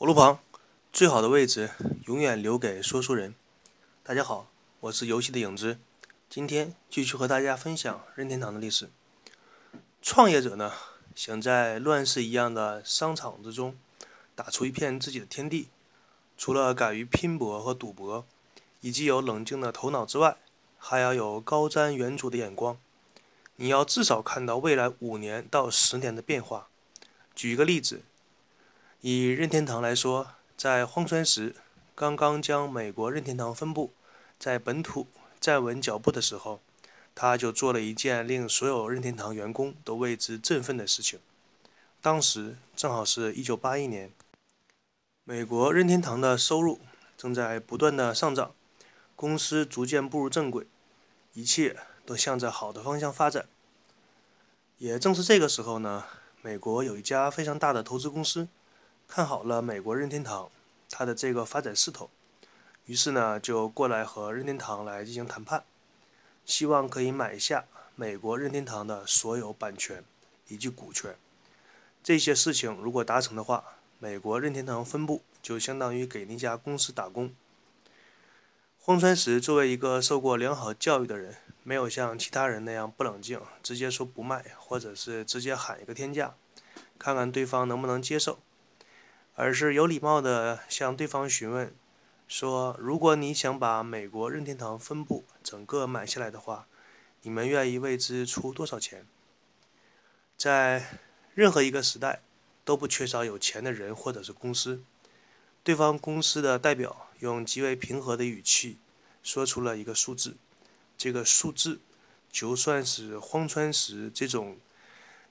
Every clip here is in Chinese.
火炉旁，最好的位置永远留给说书人。大家好，我是游戏的影子，今天继续和大家分享任天堂的历史。创业者呢，想在乱世一样的商场之中打出一片自己的天地，除了敢于拼搏和赌博，以及有冷静的头脑之外，还要有高瞻远瞩的眼光。你要至少看到未来五年到十年的变化。举一个例子。以任天堂来说，在荒川时刚刚将美国任天堂分部在本土站稳脚步的时候，他就做了一件令所有任天堂员工都为之振奋的事情。当时正好是一九八一年，美国任天堂的收入正在不断的上涨，公司逐渐步入正轨，一切都向着好的方向发展。也正是这个时候呢，美国有一家非常大的投资公司。看好了美国任天堂，它的这个发展势头，于是呢就过来和任天堂来进行谈判，希望可以买下美国任天堂的所有版权以及股权。这些事情如果达成的话，美国任天堂分部就相当于给那家公司打工。荒川石作为一个受过良好教育的人，没有像其他人那样不冷静，直接说不卖，或者是直接喊一个天价，看看对方能不能接受。而是有礼貌地向对方询问，说：“如果你想把美国任天堂分部整个买下来的话，你们愿意为之出多少钱？”在任何一个时代，都不缺少有钱的人或者是公司。对方公司的代表用极为平和的语气说出了一个数字，这个数字，就算是荒川石这种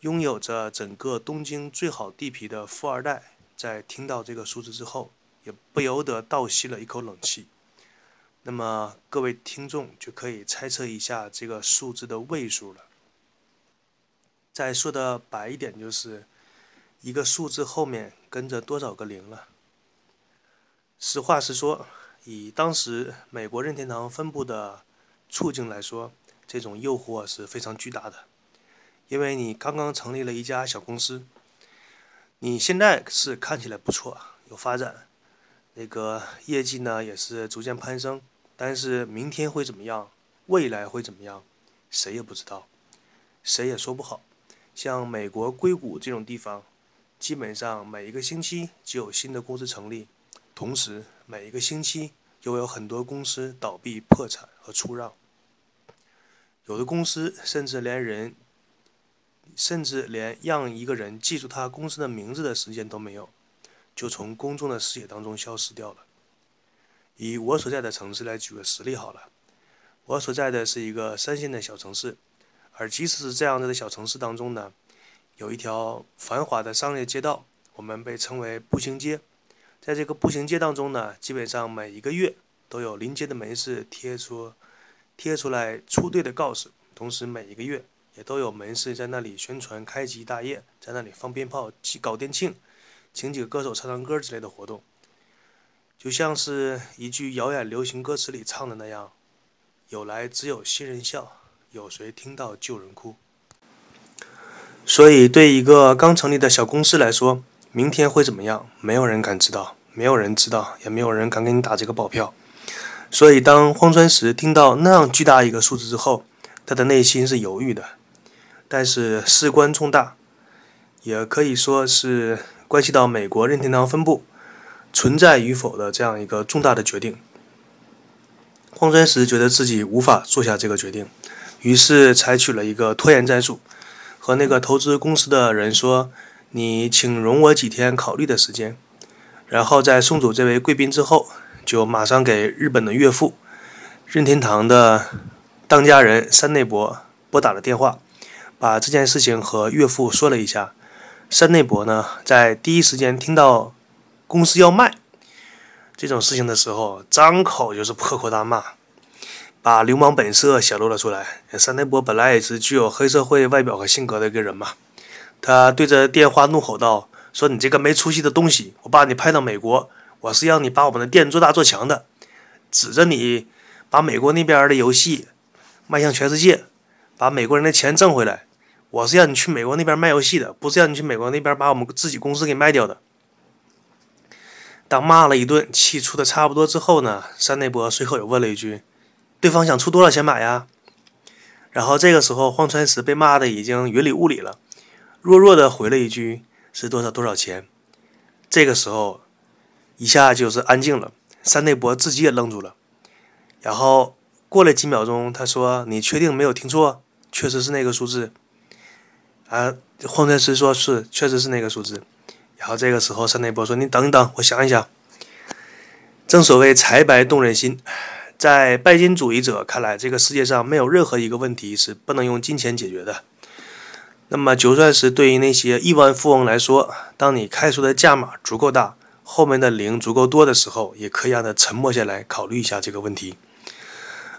拥有着整个东京最好地皮的富二代。在听到这个数字之后，也不由得倒吸了一口冷气。那么各位听众就可以猜测一下这个数字的位数了。再说的白一点，就是一个数字后面跟着多少个零了。实话实说，以当时美国任天堂分部的处境来说，这种诱惑是非常巨大的，因为你刚刚成立了一家小公司。你现在是看起来不错，有发展，那个业绩呢也是逐渐攀升，但是明天会怎么样，未来会怎么样，谁也不知道，谁也说不好。像美国硅谷这种地方，基本上每一个星期就有新的公司成立，同时每一个星期又有很多公司倒闭、破产和出让，有的公司甚至连人。甚至连让一个人记住他公司的名字的时间都没有，就从公众的视野当中消失掉了。以我所在的城市来举个实例好了，我所在的是一个三线的小城市，而即使是这样子的小城市当中呢，有一条繁华的商业街道，我们被称为步行街。在这个步行街当中呢，基本上每一个月都有临街的门市贴出贴出来出队的告示，同时每一个月。也都有门市在那里宣传开机大业，在那里放鞭炮、搞店庆，请几个歌手唱唱歌之类的活动，就像是一句遥远流行歌词里唱的那样：“有来只有新人笑，有谁听到旧人哭。”所以，对一个刚成立的小公司来说，明天会怎么样，没有人敢知道，没有人知道，也没有人敢给你打这个保票。所以，当荒川石听到那样巨大一个数字之后，他的内心是犹豫的。但是事关重大，也可以说是关系到美国任天堂分部存在与否的这样一个重大的决定。荒川石觉得自己无法做下这个决定，于是采取了一个拖延战术，和那个投资公司的人说：“你请容我几天考虑的时间。”然后在送走这位贵宾之后，就马上给日本的岳父任天堂的当家人山内博拨打了电话。把这件事情和岳父说了一下，山内博呢，在第一时间听到公司要卖这种事情的时候，张口就是破口大骂，把流氓本色显露了出来。山内博本来也是具有黑社会外表和性格的一个人嘛，他对着电话怒吼道：“说你这个没出息的东西，我把你派到美国，我是让你把我们的店做大做强的，指着你把美国那边的游戏卖向全世界，把美国人的钱挣回来。”我是让你去美国那边卖游戏的，不是让你去美国那边把我们自己公司给卖掉的。当骂了一顿，气出的差不多之后呢，山内博随口又问了一句：“对方想出多少钱买呀？”然后这个时候，荒川石被骂的已经云里雾里了，弱弱的回了一句：“是多少多少钱。”这个时候，一下就是安静了。山内博自己也愣住了，然后过了几秒钟，他说：“你确定没有听错？确实是那个数字。”啊，荒川石说是，确实是那个数字。然后这个时候，山内波说：“你等等，我想一想。”正所谓财白动人心，在拜金主义者看来，这个世界上没有任何一个问题是不能用金钱解决的。那么，就算是对于那些亿万富翁来说，当你开出的价码足够大，后面的零足够多的时候，也可以让他沉默下来，考虑一下这个问题。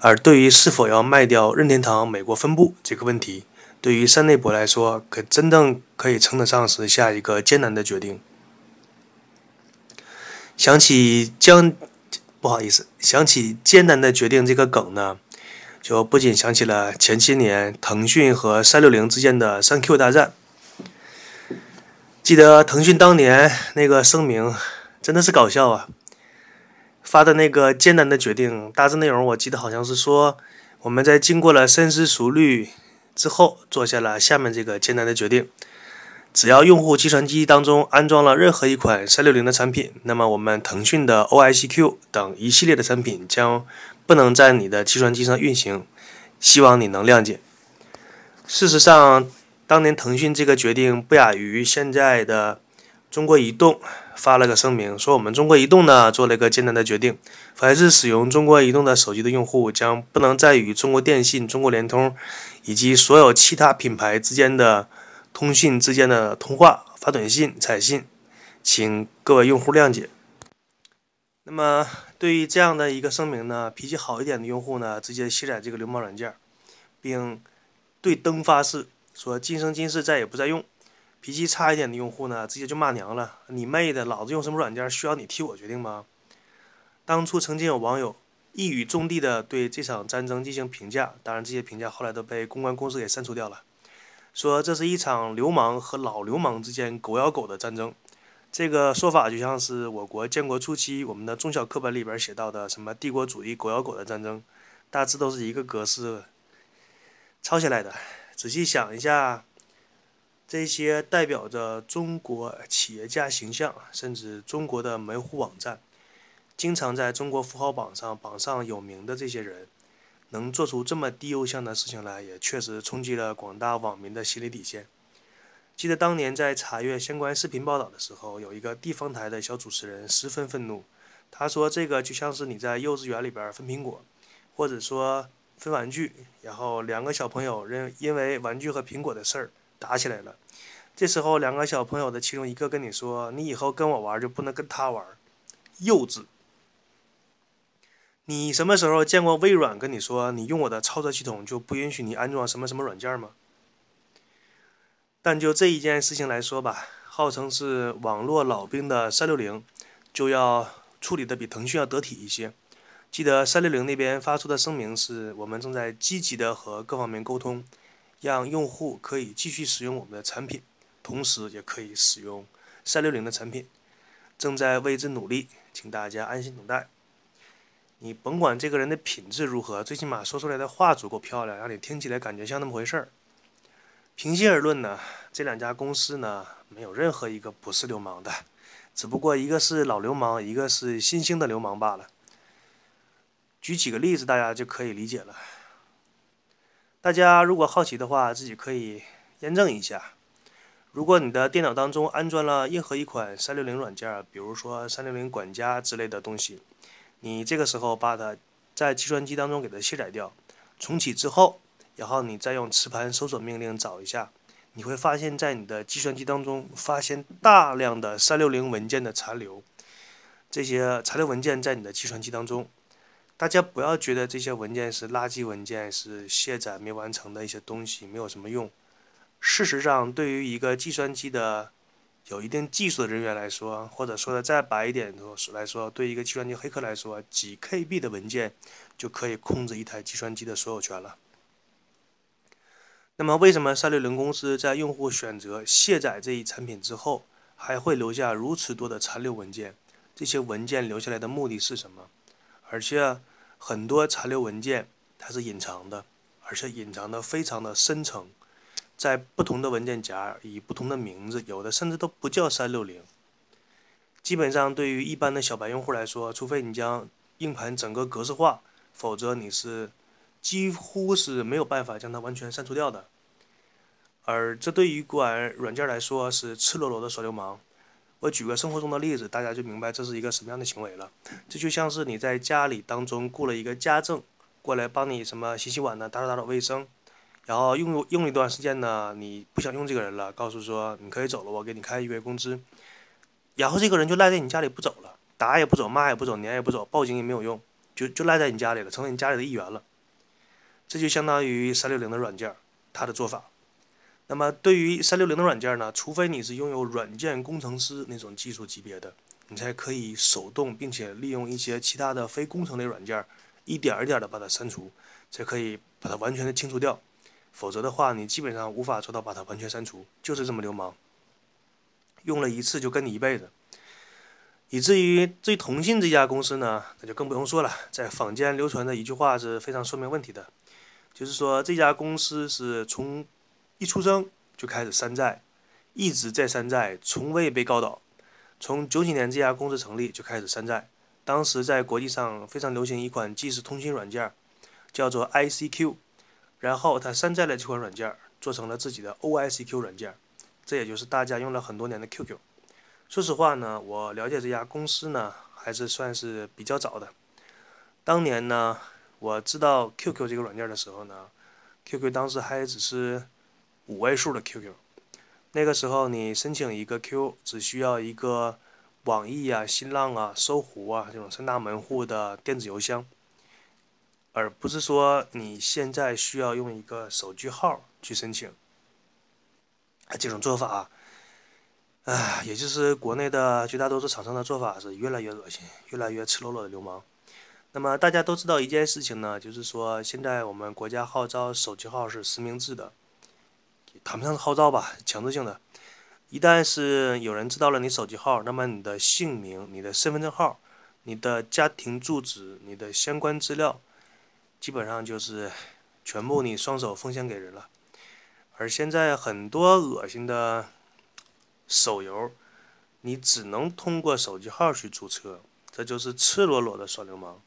而对于是否要卖掉任天堂美国分部这个问题，对于山内博来说，可真正可以称得上是下一个艰难的决定。想起将，不好意思，想起艰难的决定这个梗呢。就不仅想起了前些年腾讯和三六零之间的三 Q 大战。记得腾讯当年那个声明真的是搞笑啊！发的那个艰难的决定，大致内容我记得好像是说，我们在经过了深思熟虑之后，做下了下面这个艰难的决定：只要用户计算机当中安装了任何一款三六零的产品，那么我们腾讯的 OICQ 等一系列的产品将。不能在你的计算机上运行，希望你能谅解。事实上，当年腾讯这个决定不亚于现在的中国移动发了个声明，说我们中国移动呢做了一个艰难的决定：凡是使用中国移动的手机的用户，将不能再与中国电信、中国联通以及所有其他品牌之间的通讯之间的通话、发短信、彩信，请各位用户谅解。那么。对于这样的一个声明呢，脾气好一点的用户呢，直接卸载这个流氓软件，并对灯发誓说今生今世再也不再用。脾气差一点的用户呢，直接就骂娘了：“你妹的，老子用什么软件需要你替我决定吗？”当初曾经有网友一语中的的对这场战争进行评价，当然这些评价后来都被公关公司给删除掉了，说这是一场流氓和老流氓之间狗咬狗的战争。这个说法就像是我国建国初期我们的中小课本里边写到的什么帝国主义狗咬狗的战争，大致都是一个格式抄下来的。仔细想一下，这些代表着中国企业家形象，甚至中国的门户网站，经常在中国富豪榜上榜上有名的这些人，能做出这么低幼向的事情来，也确实冲击了广大网民的心理底线。记得当年在查阅相关视频报道的时候，有一个地方台的小主持人十分愤怒。他说：“这个就像是你在幼稚园里边分苹果，或者说分玩具，然后两个小朋友因因为玩具和苹果的事儿打起来了。这时候两个小朋友的其中一个跟你说：‘你以后跟我玩就不能跟他玩。’幼稚！你什么时候见过微软跟你说你用我的操作系统就不允许你安装什么什么软件吗？”但就这一件事情来说吧，号称是网络老兵的三六零，就要处理的比腾讯要得体一些。记得三六零那边发出的声明是：我们正在积极的和各方面沟通，让用户可以继续使用我们的产品，同时也可以使用三六零的产品，正在为之努力，请大家安心等待。你甭管这个人的品质如何，最起码说出来的话足够漂亮，让你听起来感觉像那么回事儿。平心而论呢，这两家公司呢，没有任何一个不是流氓的，只不过一个是老流氓，一个是新兴的流氓罢了。举几个例子，大家就可以理解了。大家如果好奇的话，自己可以验证一下。如果你的电脑当中安装了任何一款三六零软件，比如说三六零管家之类的东西，你这个时候把它在计算机当中给它卸载掉，重启之后。然后你再用磁盘搜索命令找一下，你会发现在你的计算机当中发现大量的三六零文件的残留。这些残留文件在你的计算机当中，大家不要觉得这些文件是垃圾文件，是卸载没完成的一些东西，没有什么用。事实上，对于一个计算机的有一定技术的人员来说，或者说的再白一点来说，对一个计算机黑客来说，几 KB 的文件就可以控制一台计算机的所有权了。那么，为什么三六零公司在用户选择卸载这一产品之后，还会留下如此多的残留文件？这些文件留下来的目的是什么，而且很多残留文件它是隐藏的，而且隐藏的非常的深层，在不同的文件夹以不同的名字，有的甚至都不叫三六零。基本上对于一般的小白用户来说，除非你将硬盘整个格式化，否则你是几乎是没有办法将它完全删除掉的。而这对于管软件来说是赤裸裸的耍流氓。我举个生活中的例子，大家就明白这是一个什么样的行为了。这就像是你在家里当中雇了一个家政过来帮你什么洗洗碗呢，打扫打扫卫生，然后用用一段时间呢，你不想用这个人了，告诉说你可以走了，我给你开一个月工资。然后这个人就赖在你家里不走了，打也不走，骂也不走，撵也不走，报警也没有用，就就赖在你家里了，成为你家里的一员了。这就相当于三六零的软件，它的做法。那么，对于三六零的软件呢，除非你是拥有软件工程师那种技术级别的，你才可以手动并且利用一些其他的非工程类软件，一点一点的把它删除，才可以把它完全的清除掉。否则的话，你基本上无法做到把它完全删除，就是这么流氓。用了一次就跟你一辈子，以至于这腾讯这家公司呢，那就更不用说了。在坊间流传的一句话是非常说明问题的，就是说这家公司是从一出生就开始山寨，一直在山寨，从未被告倒。从九几年这家公司成立就开始山寨，当时在国际上非常流行一款即时通讯软件，叫做 ICQ，然后他山寨了这款软件，做成了自己的 OICQ 软件，这也就是大家用了很多年的 QQ。说实话呢，我了解这家公司呢，还是算是比较早的。当年呢，我知道 QQ 这个软件的时候呢，QQ 当时还只是。五位数的 QQ，那个时候你申请一个 Q 只需要一个网易啊、新浪啊、搜狐啊这种三大门户的电子邮箱，而不是说你现在需要用一个手机号去申请。这种做法，啊，也就是国内的绝大多数厂商的做法是越来越恶心、越来越赤裸裸的流氓。那么大家都知道一件事情呢，就是说现在我们国家号召手机号是实名制的。谈不上是号召吧，强制性的。一旦是有人知道了你手机号，那么你的姓名、你的身份证号、你的家庭住址、你的相关资料，基本上就是全部你双手奉献给人了。而现在很多恶心的手游，你只能通过手机号去注册，这就是赤裸裸的耍流氓。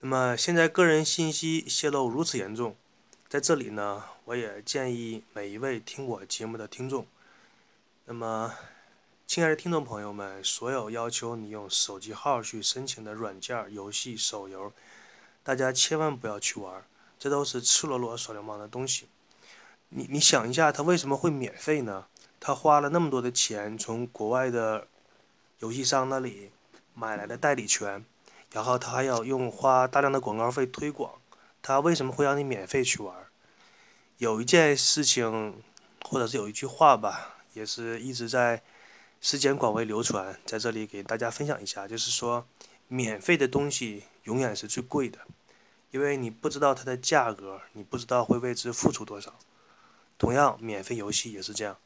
那么现在个人信息泄露如此严重。在这里呢，我也建议每一位听我节目的听众，那么，亲爱的听众朋友们，所有要求你用手机号去申请的软件、游戏、手游，大家千万不要去玩，这都是赤裸裸耍流氓的东西。你你想一下，他为什么会免费呢？他花了那么多的钱从国外的游戏商那里买来的代理权，然后他还要用花大量的广告费推广。他为什么会让你免费去玩？有一件事情，或者是有一句话吧，也是一直在世间广为流传，在这里给大家分享一下，就是说，免费的东西永远是最贵的，因为你不知道它的价格，你不知道会为之付出多少。同样，免费游戏也是这样，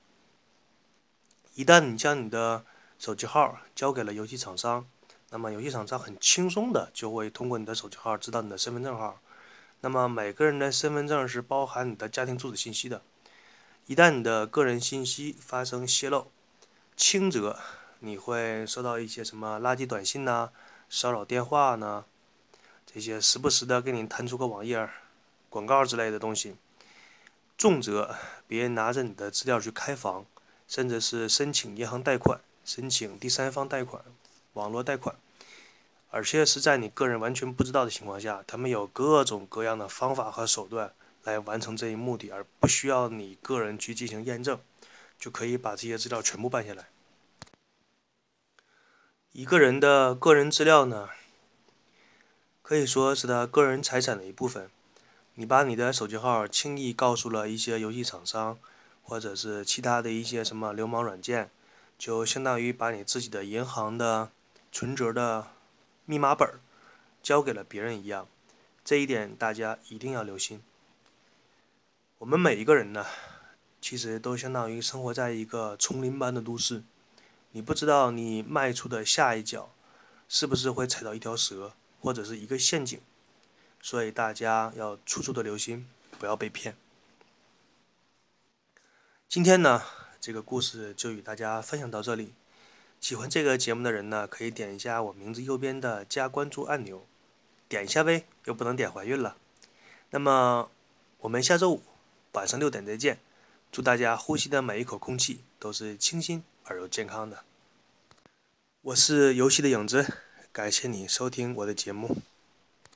一旦你将你的手机号交给了游戏厂商，那么游戏厂商很轻松的就会通过你的手机号知道你的身份证号。那么每个人的身份证是包含你的家庭住址信息的，一旦你的个人信息发生泄露，轻则你会收到一些什么垃圾短信呐、骚扰电话呢，这些时不时的给你弹出个网页、广告之类的东西；重则别人拿着你的资料去开房，甚至是申请银行贷款、申请第三方贷款、网络贷款。而且是在你个人完全不知道的情况下，他们有各种各样的方法和手段来完成这一目的，而不需要你个人去进行验证，就可以把这些资料全部办下来。一个人的个人资料呢，可以说是他个人财产的一部分。你把你的手机号轻易告诉了一些游戏厂商，或者是其他的一些什么流氓软件，就相当于把你自己的银行的存折的。密码本交给了别人一样，这一点大家一定要留心。我们每一个人呢，其实都相当于生活在一个丛林般的都市，你不知道你迈出的下一脚是不是会踩到一条蛇或者是一个陷阱，所以大家要处处的留心，不要被骗。今天呢，这个故事就与大家分享到这里。喜欢这个节目的人呢，可以点一下我名字右边的加关注按钮，点一下呗，又不能点怀孕了。那么我们下周五晚上六点再见。祝大家呼吸的每一口空气都是清新而又健康的。我是游戏的影子，感谢你收听我的节目。